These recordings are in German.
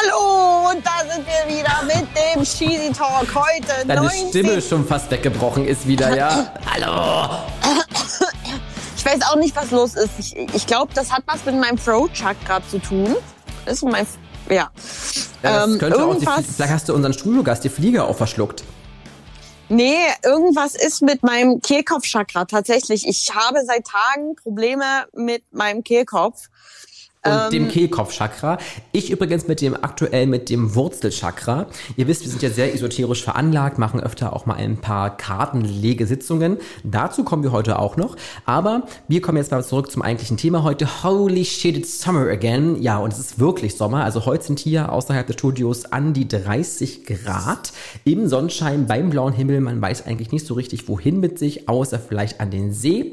Hallo, und da sind wir wieder mit dem Cheesy Talk heute. Deine 90. Stimme schon fast weggebrochen ist wieder, ja? Hallo. Ich weiß auch nicht, was los ist. Ich, ich glaube, das hat was mit meinem Throat Chakra zu tun. Das ist mein, ja. ja ähm, auch die, vielleicht hast du unseren Studiogast, die Fliege, auch verschluckt. Nee, irgendwas ist mit meinem Kehlkopfchakra tatsächlich. Ich habe seit Tagen Probleme mit meinem Kehlkopf und ähm, dem Kehlkopfchakra. Ich übrigens mit dem aktuell mit dem Wurzelchakra. Ihr wisst, wir sind ja sehr esoterisch veranlagt, machen öfter auch mal ein paar Kartenlegesitzungen. Dazu kommen wir heute auch noch. Aber wir kommen jetzt mal zurück zum eigentlichen Thema heute. Holy shit, it's summer again. Ja, und es ist wirklich Sommer. Also heute sind hier außerhalb des Studios an die 30 Grad im Sonnenschein beim blauen Himmel. Man weiß eigentlich nicht so richtig, wohin mit sich, außer vielleicht an den See.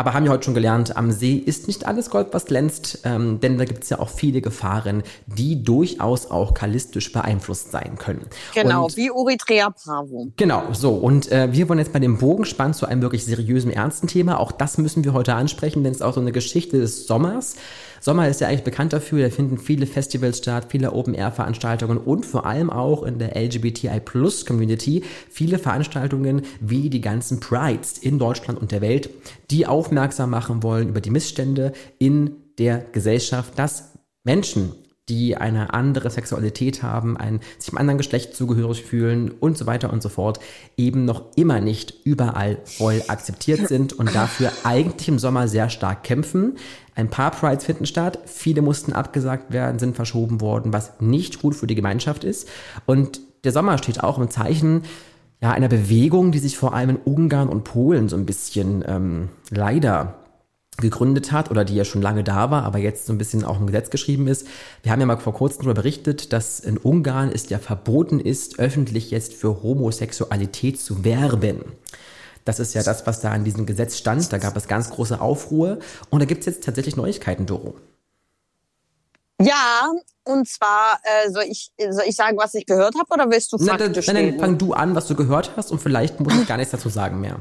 Aber haben wir heute schon gelernt, am See ist nicht alles Gold, was glänzt, ähm, denn da gibt es ja auch viele Gefahren, die durchaus auch kalistisch beeinflusst sein können. Genau, und, wie Eritrea Bravo. Genau, so. Und äh, wir wollen jetzt bei dem Bogenspann zu einem wirklich seriösen, ernsten Thema. Auch das müssen wir heute ansprechen, denn es ist auch so eine Geschichte des Sommers. Sommer ist ja eigentlich bekannt dafür, da finden viele Festivals statt, viele Open-Air-Veranstaltungen und vor allem auch in der LGBTI-Plus-Community viele Veranstaltungen wie die ganzen Prides in Deutschland und der Welt, die aufmerksam machen wollen über die Missstände in der Gesellschaft, dass Menschen die eine andere Sexualität haben, ein, sich einem anderen Geschlecht zugehörig fühlen und so weiter und so fort, eben noch immer nicht überall voll akzeptiert sind und dafür eigentlich im Sommer sehr stark kämpfen. Ein paar Prides finden statt, viele mussten abgesagt werden, sind verschoben worden, was nicht gut für die Gemeinschaft ist. Und der Sommer steht auch im Zeichen ja, einer Bewegung, die sich vor allem in Ungarn und Polen so ein bisschen ähm, leider gegründet hat oder die ja schon lange da war, aber jetzt so ein bisschen auch im Gesetz geschrieben ist. Wir haben ja mal vor kurzem darüber berichtet, dass in Ungarn es ja verboten ist, öffentlich jetzt für Homosexualität zu werben. Das ist ja das, was da in diesem Gesetz stand. Da gab es ganz große Aufruhr. Und da gibt es jetzt tatsächlich Neuigkeiten, Doro. Ja, und zwar äh, soll, ich, soll ich sagen, was ich gehört habe, oder willst du faktisch nein, nein, nein, fang du an, was du gehört hast, und vielleicht muss ich gar nichts dazu sagen mehr.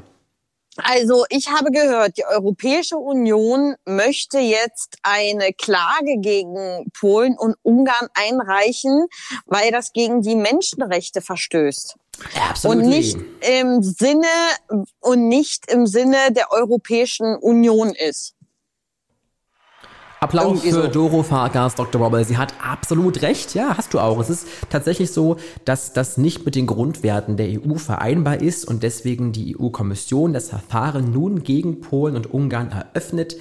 Also ich habe gehört, die Europäische Union möchte jetzt eine Klage gegen Polen und Ungarn einreichen, weil das gegen die Menschenrechte verstößt. Absolutely. Und nicht im Sinne und nicht im Sinne der Europäischen Union ist. Applaus für so. Doro Farkas, Dr. Robert. Sie hat absolut recht. Ja, hast du auch. Es ist tatsächlich so, dass das nicht mit den Grundwerten der EU vereinbar ist und deswegen die EU-Kommission das Verfahren nun gegen Polen und Ungarn eröffnet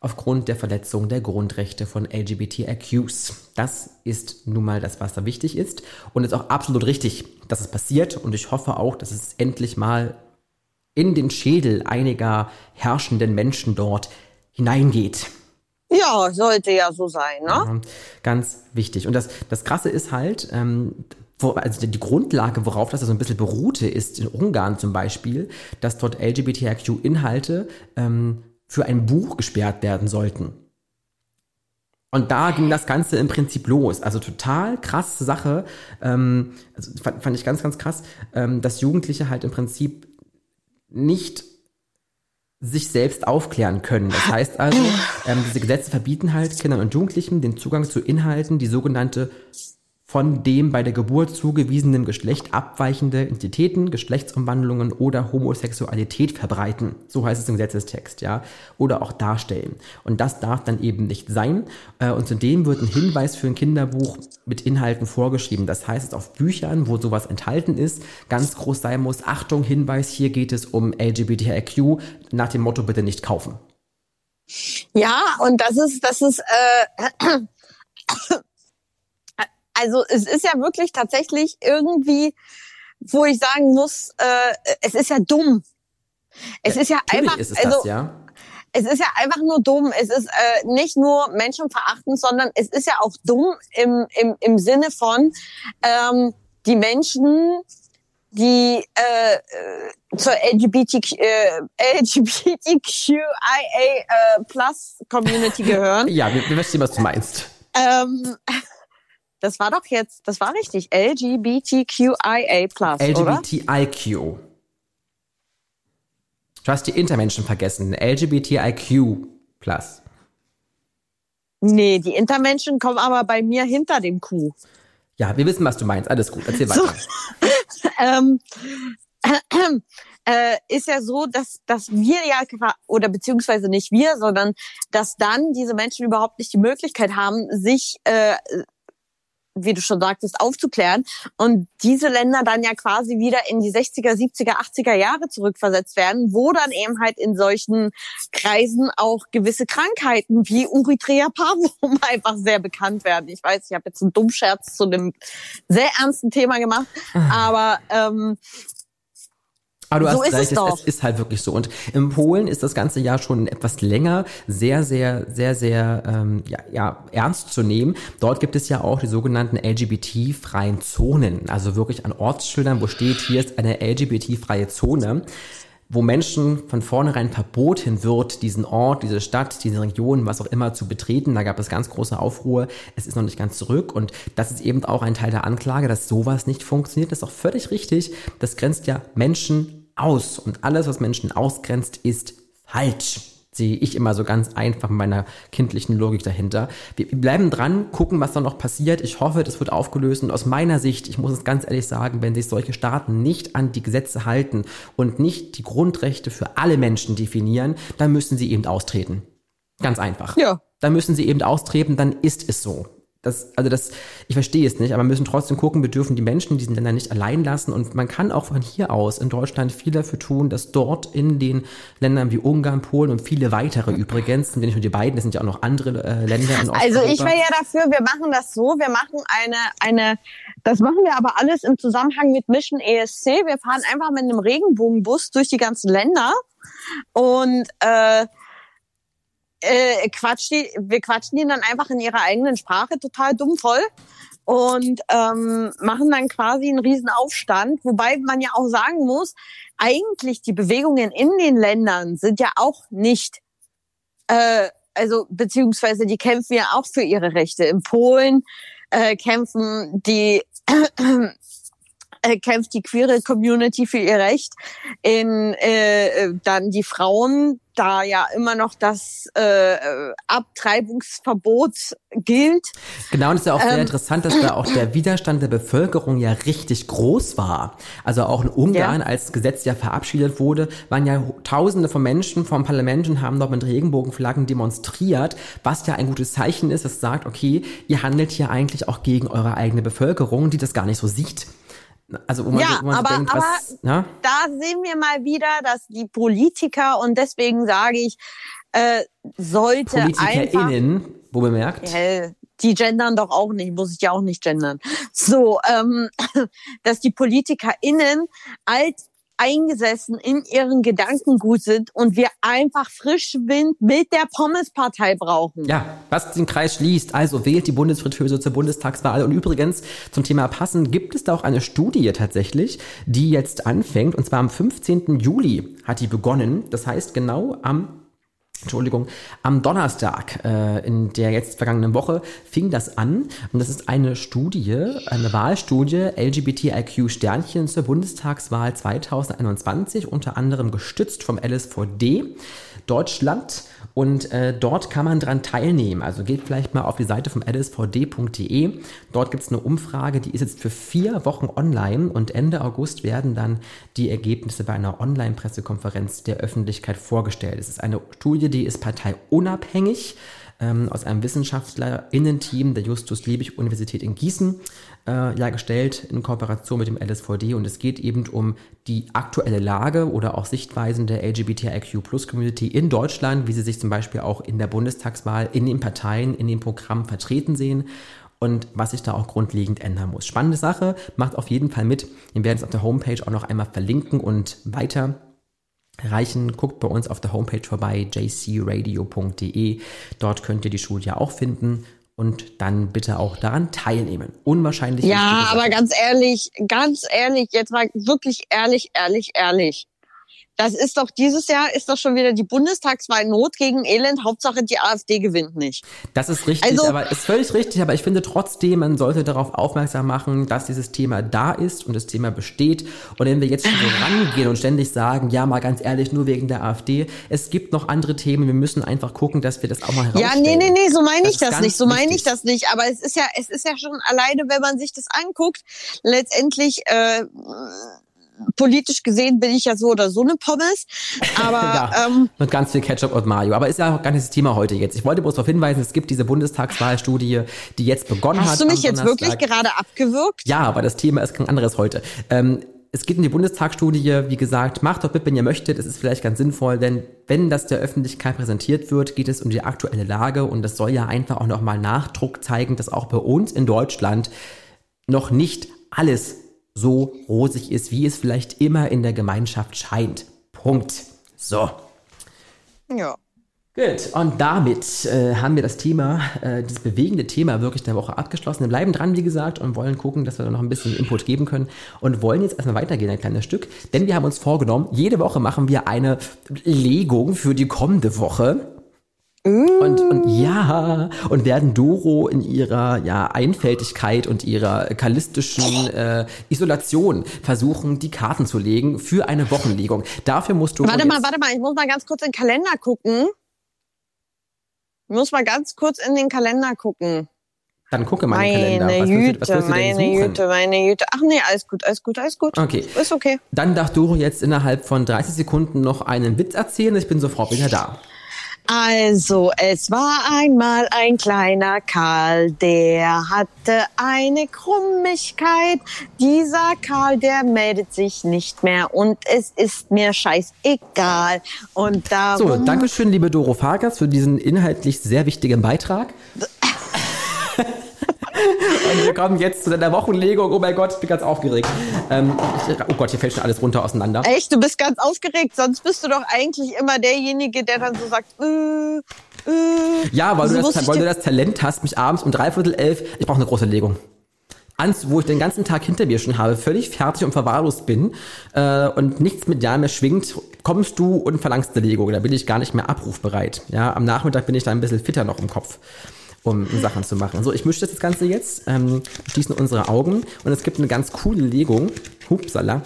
aufgrund der Verletzung der Grundrechte von LGBTIQs. Das ist nun mal das, was da wichtig ist und ist auch absolut richtig, dass es passiert und ich hoffe auch, dass es endlich mal in den Schädel einiger herrschenden Menschen dort hineingeht. Ja, sollte ja so sein, ne? Ja, ganz wichtig. Und das, das Krasse ist halt, ähm, wo, also die Grundlage, worauf das so ein bisschen beruhte, ist in Ungarn zum Beispiel, dass dort LGBTIQ-Inhalte ähm, für ein Buch gesperrt werden sollten. Und da ging das Ganze im Prinzip los. Also total krasse Sache. Ähm, also fand, fand ich ganz, ganz krass, ähm, dass Jugendliche halt im Prinzip nicht sich selbst aufklären können. Das heißt also, ähm, diese Gesetze verbieten halt Kindern und Jugendlichen den Zugang zu Inhalten, die sogenannte von dem bei der Geburt zugewiesenen Geschlecht abweichende Identitäten, Geschlechtsumwandlungen oder Homosexualität verbreiten. So heißt es im Gesetzestext, ja. Oder auch darstellen. Und das darf dann eben nicht sein. Äh, und zudem wird ein Hinweis für ein Kinderbuch mit Inhalten vorgeschrieben. Das heißt, es auf Büchern, wo sowas enthalten ist, ganz groß sein muss. Achtung, Hinweis, hier geht es um LGBTIQ. Nach dem Motto bitte nicht kaufen. Ja, und das ist, das ist, äh, also es ist ja wirklich tatsächlich irgendwie, wo ich sagen muss, äh, es ist ja dumm. Es ja, ist ja einfach, ist es also, das, ja. Es ist ja einfach nur dumm. Es ist äh, nicht nur menschenverachtend, sondern es ist ja auch dumm im, im, im Sinne von ähm, die Menschen, die äh, zur LGBTQ, äh, LGBTQIA äh, Plus Community gehören. ja, wir, wir verstehen, was du meinst. Ähm, das war doch jetzt, das war richtig. LGBTQIA+, LGBTIQ. Du hast die Intermenschen vergessen. LGBTIQ+. Nee, die Intermenschen kommen aber bei mir hinter dem Kuh. Ja, wir wissen, was du meinst. Alles gut. Erzähl weiter. So, ähm, äh, ist ja so, dass, dass wir ja, oder beziehungsweise nicht wir, sondern dass dann diese Menschen überhaupt nicht die Möglichkeit haben, sich äh, wie du schon sagtest, aufzuklären und diese Länder dann ja quasi wieder in die 60er, 70er, 80er Jahre zurückversetzt werden, wo dann eben halt in solchen Kreisen auch gewisse Krankheiten wie Erythrea parvum einfach sehr bekannt werden. Ich weiß, ich habe jetzt einen Dummscherz zu einem sehr ernsten Thema gemacht, ah. aber ähm, aber du so hast recht, es, es, ist halt wirklich so. Und in Polen ist das ganze Jahr schon etwas länger sehr, sehr, sehr, sehr ähm, ja, ja, ernst zu nehmen. Dort gibt es ja auch die sogenannten LGBT-freien Zonen. Also wirklich an Ortsschildern, wo steht, hier ist eine LGBT-freie Zone wo Menschen von vornherein verboten wird, diesen Ort, diese Stadt, diese Region, was auch immer zu betreten. Da gab es ganz große Aufruhr. Es ist noch nicht ganz zurück. Und das ist eben auch ein Teil der Anklage, dass sowas nicht funktioniert. Das ist auch völlig richtig. Das grenzt ja Menschen aus. Und alles, was Menschen ausgrenzt, ist falsch. Sehe ich immer so ganz einfach mit meiner kindlichen Logik dahinter. Wir bleiben dran, gucken, was da noch passiert. Ich hoffe, das wird aufgelöst. Und aus meiner Sicht, ich muss es ganz ehrlich sagen, wenn sich solche Staaten nicht an die Gesetze halten und nicht die Grundrechte für alle Menschen definieren, dann müssen sie eben austreten. Ganz einfach. Ja. Dann müssen sie eben austreten, dann ist es so. Das, also das, ich verstehe es nicht, aber wir müssen trotzdem gucken, wir dürfen die Menschen in diesen Ländern nicht allein lassen und man kann auch von hier aus in Deutschland viel dafür tun, dass dort in den Ländern wie Ungarn, Polen und viele weitere übrigens, sind nicht nur die beiden, es sind ja auch noch andere äh, Länder in Osteuropa. Also ich wäre ja dafür, wir machen das so, wir machen eine, eine, das machen wir aber alles im Zusammenhang mit Mission ESC. Wir fahren einfach mit einem Regenbogenbus durch die ganzen Länder und äh, äh, quatscht die, wir quatschen die dann einfach in ihrer eigenen Sprache total dumm voll und ähm, machen dann quasi einen riesen Aufstand, wobei man ja auch sagen muss, eigentlich die Bewegungen in den Ländern sind ja auch nicht, äh, also beziehungsweise die kämpfen ja auch für ihre Rechte. In Polen äh, kämpfen die äh, kämpft die queere Community für ihr Recht. In äh, äh, dann die Frauen, da ja immer noch das äh, Abtreibungsverbot gilt. Genau, und es ist ja auch sehr ähm, interessant, dass da auch der Widerstand der Bevölkerung ja richtig groß war. Also auch in Ungarn, ja. als Gesetz ja verabschiedet wurde, waren ja Tausende von Menschen vom Parlament und haben dort mit Regenbogenflaggen demonstriert, was ja ein gutes Zeichen ist, das sagt, okay, ihr handelt hier eigentlich auch gegen eure eigene Bevölkerung, die das gar nicht so sieht. Also wo man, ja, wo man aber, denkt, was, aber ja? da sehen wir mal wieder, dass die Politiker und deswegen sage ich, äh, sollte PolitikerInnen, einfach, wo bemerkt. Ja, die gendern doch auch nicht, muss ich ja auch nicht gendern. So, ähm, dass die PolitikerInnen als eingesessen in ihren Gedankengut sind und wir einfach frischen Wind mit der Pommespartei brauchen. Ja, was den Kreis schließt, also wählt die Bundesfritteuse zur Bundestagswahl. Und übrigens zum Thema Passen gibt es da auch eine Studie tatsächlich, die jetzt anfängt. Und zwar am 15. Juli hat die begonnen. Das heißt genau am Entschuldigung, am Donnerstag äh, in der jetzt vergangenen Woche fing das an und das ist eine Studie, eine Wahlstudie LGBTIQ Sternchen zur Bundestagswahl 2021, unter anderem gestützt vom LSVD Deutschland und äh, dort kann man dran teilnehmen. Also geht vielleicht mal auf die Seite vom lsvd.de. Dort gibt es eine Umfrage, die ist jetzt für vier Wochen online und Ende August werden dann die Ergebnisse bei einer Online-Pressekonferenz der Öffentlichkeit vorgestellt. Es ist eine Studie, die ist parteiunabhängig ähm, aus einem WissenschaftlerInnen-Team der Justus-Liebig-Universität in Gießen äh, ja gestellt in Kooperation mit dem LSVD und es geht eben um die aktuelle Lage oder auch Sichtweisen der LGBTIQ-Plus-Community in Deutschland, wie sie sich zum Beispiel auch in der Bundestagswahl, in den Parteien, in den Programmen vertreten sehen und was sich da auch grundlegend ändern muss. Spannende Sache, macht auf jeden Fall mit. Wir werden es auf der Homepage auch noch einmal verlinken und weiter erreichen. Guckt bei uns auf der Homepage vorbei, jcradio.de. Dort könnt ihr die Studie auch finden und dann bitte auch daran teilnehmen. Unwahrscheinlich. Ja, aber ganz ehrlich, ganz ehrlich, jetzt mal wirklich ehrlich, ehrlich, ehrlich. Das ist doch dieses Jahr ist doch schon wieder die Bundestagswahl Not gegen Elend. Hauptsache die AfD gewinnt nicht. Das ist richtig, also, aber ist völlig richtig. Aber ich finde trotzdem, man sollte darauf aufmerksam machen, dass dieses Thema da ist und das Thema besteht. Und wenn wir jetzt schon so rangehen und ständig sagen, ja, mal ganz ehrlich, nur wegen der AfD, es gibt noch andere Themen. Wir müssen einfach gucken, dass wir das auch mal herausstellen. Ja, nee, nee, nee, so meine ich das, das nicht. So meine ich das nicht. Aber es ist ja, es ist ja schon alleine, wenn man sich das anguckt, letztendlich. Äh, politisch gesehen bin ich ja so oder so eine Pommes. Aber ja, ähm, mit ganz viel Ketchup und Mayo. Aber ist ja auch gar nicht das Thema heute jetzt. Ich wollte bloß darauf hinweisen, es gibt diese Bundestagswahlstudie, die jetzt begonnen Hast hat. Hast du mich jetzt wirklich gerade abgewürgt? Ja, aber das Thema ist kein anderes heute. Ähm, es geht um die Bundestagsstudie, wie gesagt, macht doch mit, wenn ihr möchtet. Es ist vielleicht ganz sinnvoll, denn wenn das der Öffentlichkeit präsentiert wird, geht es um die aktuelle Lage und das soll ja einfach auch nochmal Nachdruck zeigen, dass auch bei uns in Deutschland noch nicht alles so rosig ist, wie es vielleicht immer in der Gemeinschaft scheint. Punkt. So. Ja. Gut, und damit äh, haben wir das Thema, äh, das bewegende Thema wirklich der Woche abgeschlossen. Wir bleiben dran, wie gesagt, und wollen gucken, dass wir da noch ein bisschen Input geben können und wollen jetzt erstmal weitergehen, ein kleines Stück, denn wir haben uns vorgenommen, jede Woche machen wir eine Legung für die kommende Woche. Und, und ja, und werden Doro in ihrer ja, Einfältigkeit und ihrer kallistischen äh, Isolation versuchen, die Karten zu legen für eine Wochenlegung. Dafür musst du. Warte mal, warte mal, ich muss mal ganz kurz in den Kalender gucken. Ich muss mal ganz kurz in den Kalender gucken. Dann gucke mal in den Kalender. Was Jüte, willst du, was meine Jüte, meine Jüte. Ach nee, alles gut, alles gut, alles gut. Okay. Ist okay. Dann darf Doro jetzt innerhalb von 30 Sekunden noch einen Witz erzählen. Ich bin sofort wieder da. Also, es war einmal ein kleiner Karl, der hatte eine Krummigkeit. Dieser Karl, der meldet sich nicht mehr und es ist mir scheißegal. Und darum... So, danke schön, liebe Doro Farkas, für diesen inhaltlich sehr wichtigen Beitrag. Und wir kommen jetzt zu deiner Wochenlegung. Oh mein Gott, ich bin ganz aufgeregt. Ähm, ich, oh Gott, hier fällt schon alles runter auseinander. Echt, du bist ganz aufgeregt. Sonst bist du doch eigentlich immer derjenige, der dann so sagt, äh, äh. Ja, weil, also du, das, weil du das Talent hast, mich abends um dreiviertel elf, ich brauche eine große Legung ans, wo ich den ganzen Tag hinter mir schon habe, völlig fertig und verwahrlost bin äh, und nichts mit Ja mehr schwingt, kommst du und verlangst eine Legung. Da bin ich gar nicht mehr abrufbereit. Ja, am Nachmittag bin ich da ein bisschen fitter noch im Kopf um Sachen zu machen. So, ich mische das Ganze jetzt, ähm, schließen unsere Augen und es gibt eine ganz coole Legung. Hupsala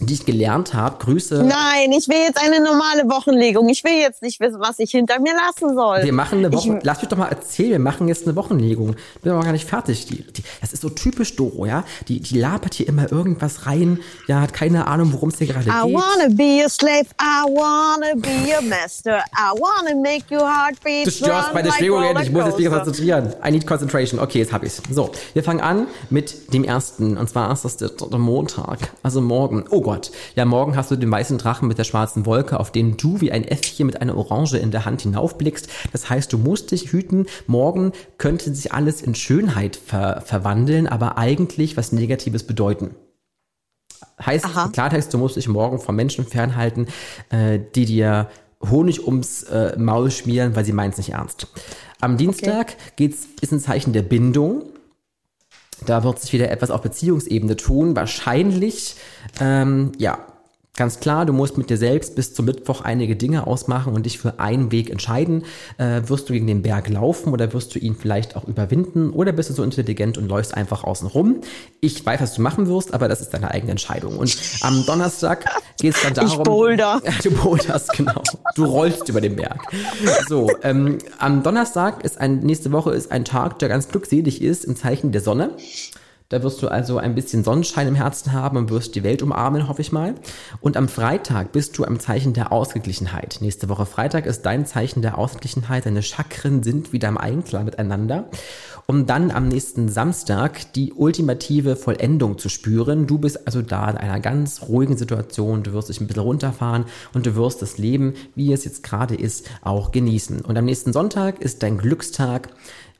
die ich gelernt habe. Grüße. Nein, ich will jetzt eine normale Wochenlegung. Ich will jetzt nicht wissen, was ich hinter mir lassen soll. Wir machen eine Woche. Lass mich doch mal erzählen. Wir machen jetzt eine Wochenlegung. Ich bin aber gar nicht fertig. Die, die, das ist so typisch Doro, ja. Die, die labert hier immer irgendwas rein. Ja, hat keine Ahnung, worum es hier gerade geht. I wanna be a slave. I wanna be a master. I wanna make your heart beat. Du störst meine like Schwingung Ich muss jetzt wieder konzentrieren. I need concentration. Okay, jetzt hab ich's. So, wir fangen an mit dem ersten. Und zwar ist das der, der Montag. Also morgen. Oh Gott. Ja, morgen hast du den weißen Drachen mit der schwarzen Wolke, auf den du wie ein Äffchen mit einer Orange in der Hand hinaufblickst. Das heißt, du musst dich hüten. Morgen könnte sich alles in Schönheit ver verwandeln, aber eigentlich was Negatives bedeuten. Heißt Aha. Klartext, du musst dich morgen von Menschen fernhalten, äh, die dir Honig ums äh, Maul schmieren, weil sie meinen es nicht ernst. Am Dienstag okay. geht's, ist ein Zeichen der Bindung. Da wird sich wieder etwas auf Beziehungsebene tun. Wahrscheinlich, ähm, ja, Ganz klar, du musst mit dir selbst bis zum Mittwoch einige Dinge ausmachen und dich für einen Weg entscheiden. Äh, wirst du gegen den Berg laufen oder wirst du ihn vielleicht auch überwinden oder bist du so intelligent und läufst einfach außen rum? Ich weiß, was du machen wirst, aber das ist deine eigene Entscheidung. Und am Donnerstag geht es dann darum. Ich boulder. Du boulderst, genau. Du rollst über den Berg. So, ähm, am Donnerstag ist ein, nächste Woche ist ein Tag, der ganz glückselig ist im Zeichen der Sonne. Da wirst du also ein bisschen Sonnenschein im Herzen haben und wirst die Welt umarmen, hoffe ich mal. Und am Freitag bist du am Zeichen der Ausgeglichenheit. Nächste Woche Freitag ist dein Zeichen der Ausgeglichenheit. Deine Chakren sind wieder im Einklang miteinander. Um dann am nächsten Samstag die ultimative Vollendung zu spüren. Du bist also da in einer ganz ruhigen Situation. Du wirst dich ein bisschen runterfahren und du wirst das Leben, wie es jetzt gerade ist, auch genießen. Und am nächsten Sonntag ist dein Glückstag.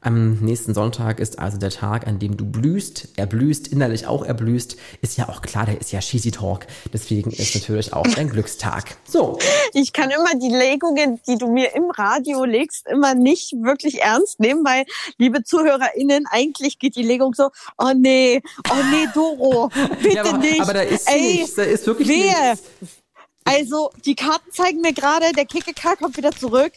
Am nächsten Sonntag ist also der Tag, an dem du blühst, erblühst, innerlich auch erblühst. Ist ja auch klar, der ist ja Cheesy Talk. Deswegen ist natürlich auch dein Glückstag. So. Ich kann immer die Legungen, die du mir im Radio legst, immer nicht wirklich ernst nehmen, weil, liebe ZuhörerInnen, eigentlich geht die Legung so, oh nee, oh nee, Doro, bitte ja, aber, nicht. Aber da ist Ey, nichts, da ist wirklich wehe. nichts. Also, die Karten zeigen mir gerade, der KKK kommt wieder zurück.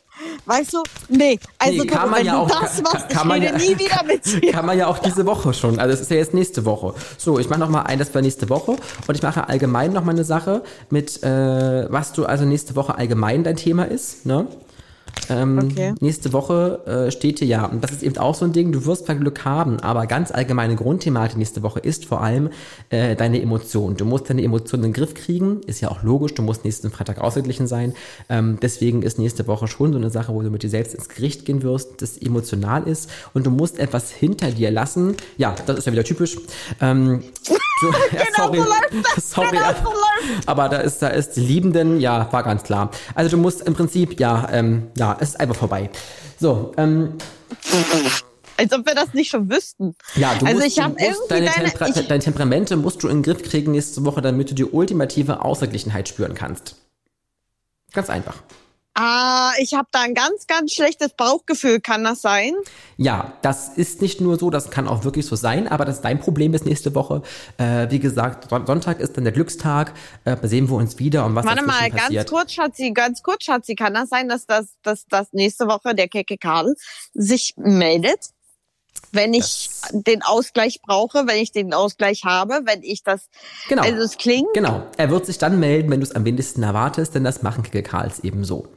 Weißt du? Nee, also nee, kann man ja auch, das machst, kann, man ja, nie wieder mit dir. Kann man ja auch diese Woche schon. Also, es ist ja jetzt nächste Woche. So, ich mache nochmal ein, das war nächste Woche. Und ich mache allgemein nochmal eine Sache mit, äh, was du also nächste Woche allgemein dein Thema ist. Ne? Ähm, okay. Nächste Woche äh, steht hier ja, und das ist eben auch so ein Ding, du wirst zwar Glück haben, aber ganz allgemeine Grundthematik nächste Woche ist vor allem äh, deine Emotionen. Du musst deine Emotionen in den Griff kriegen, ist ja auch logisch, du musst nächsten Freitag ausgeglichen sein. Ähm, deswegen ist nächste Woche schon so eine Sache, wo du mit dir selbst ins Gericht gehen wirst, das emotional ist und du musst etwas hinter dir lassen. Ja, das ist ja wieder typisch. Ähm, du, ja, sorry, genau sorry, genau aber da ist, da ist die Liebenden, ja, war ganz klar. Also du musst im Prinzip, ja, ähm, ja, es ist einfach vorbei. So, ähm. Als ob wir das nicht schon wüssten. Ja, du also musst, ich du musst deine, deine, Temper ich, deine Temperamente musst du in den Griff kriegen nächste Woche, damit du die ultimative Ausgeglichenheit spüren kannst. Ganz einfach. Ah, ich habe da ein ganz, ganz schlechtes Bauchgefühl. Kann das sein? Ja, das ist nicht nur so, das kann auch wirklich so sein, aber das ist dein Problem ist nächste Woche. Äh, wie gesagt, Sonntag ist dann der Glückstag. Äh, sehen wir uns wieder und was Warte mal, passiert. ganz kurz, Schatzi, ganz kurz, Schatzi. Kann das sein, dass das, dass das nächste Woche der Keke Karl sich meldet? wenn ich das den Ausgleich brauche, wenn ich den Ausgleich habe, wenn ich das, genau, also es klingt. Genau, er wird sich dann melden, wenn du es am wenigsten erwartest, denn das machen Keke Karls eben so.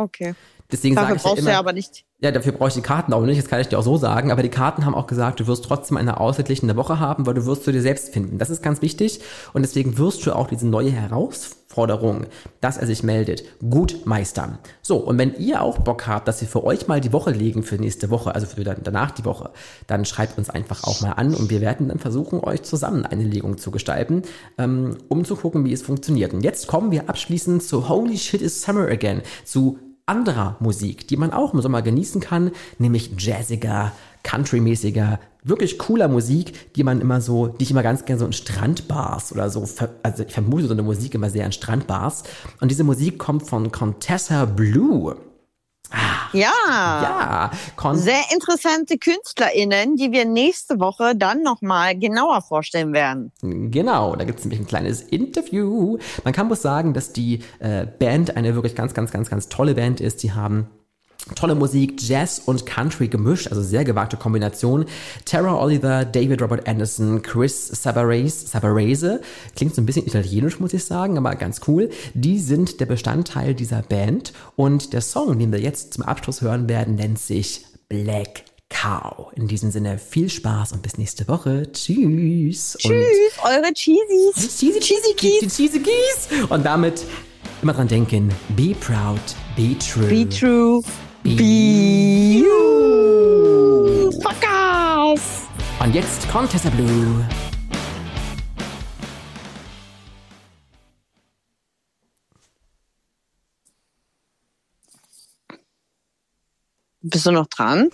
Okay. Deswegen dafür sage ich ja immer, du ja aber nicht. Ja, dafür brauche ich die Karten auch nicht, das kann ich dir auch so sagen, aber die Karten haben auch gesagt, du wirst trotzdem eine ausgeglichene Woche haben, weil du wirst zu dir selbst finden. Das ist ganz wichtig und deswegen wirst du auch diese neue Herausforderung, dass er sich meldet, gut meistern. So, und wenn ihr auch Bock habt, dass wir für euch mal die Woche legen für nächste Woche, also für danach die Woche, dann schreibt uns einfach auch mal an und wir werden dann versuchen, euch zusammen eine Legung zu gestalten, ähm, um zu gucken, wie es funktioniert. Und jetzt kommen wir abschließend zu Holy Shit is Summer Again, zu anderer Musik, die man auch im Sommer genießen kann, nämlich jazziger, countrymäßiger, wirklich cooler Musik, die man immer so, die ich immer ganz gerne so in Strandbars oder so, also ich vermute so eine Musik immer sehr in Strandbars. Und diese Musik kommt von Contessa Blue. Ja. Ja. Kon Sehr interessante KünstlerInnen, die wir nächste Woche dann nochmal genauer vorstellen werden. Genau, da gibt es nämlich ein kleines Interview. Man kann wohl sagen, dass die äh, Band eine wirklich ganz, ganz, ganz, ganz tolle Band ist. Die haben Tolle Musik, Jazz und Country gemischt, also sehr gewagte Kombination. Tara Oliver, David Robert Anderson, Chris Sabarese, Sabarese, klingt so ein bisschen italienisch, muss ich sagen, aber ganz cool. Die sind der Bestandteil dieser Band und der Song, den wir jetzt zum Abschluss hören werden, nennt sich Black Cow. In diesem Sinne viel Spaß und bis nächste Woche. Tschüss. Tschüss, und eure Cheesies. Cheesy, cheesy Keys. Cheesy Keys. Und damit immer dran denken, be proud, be true. Be true. Be you! Fuck off! Und jetzt Contessa Blue. Bist du noch dran?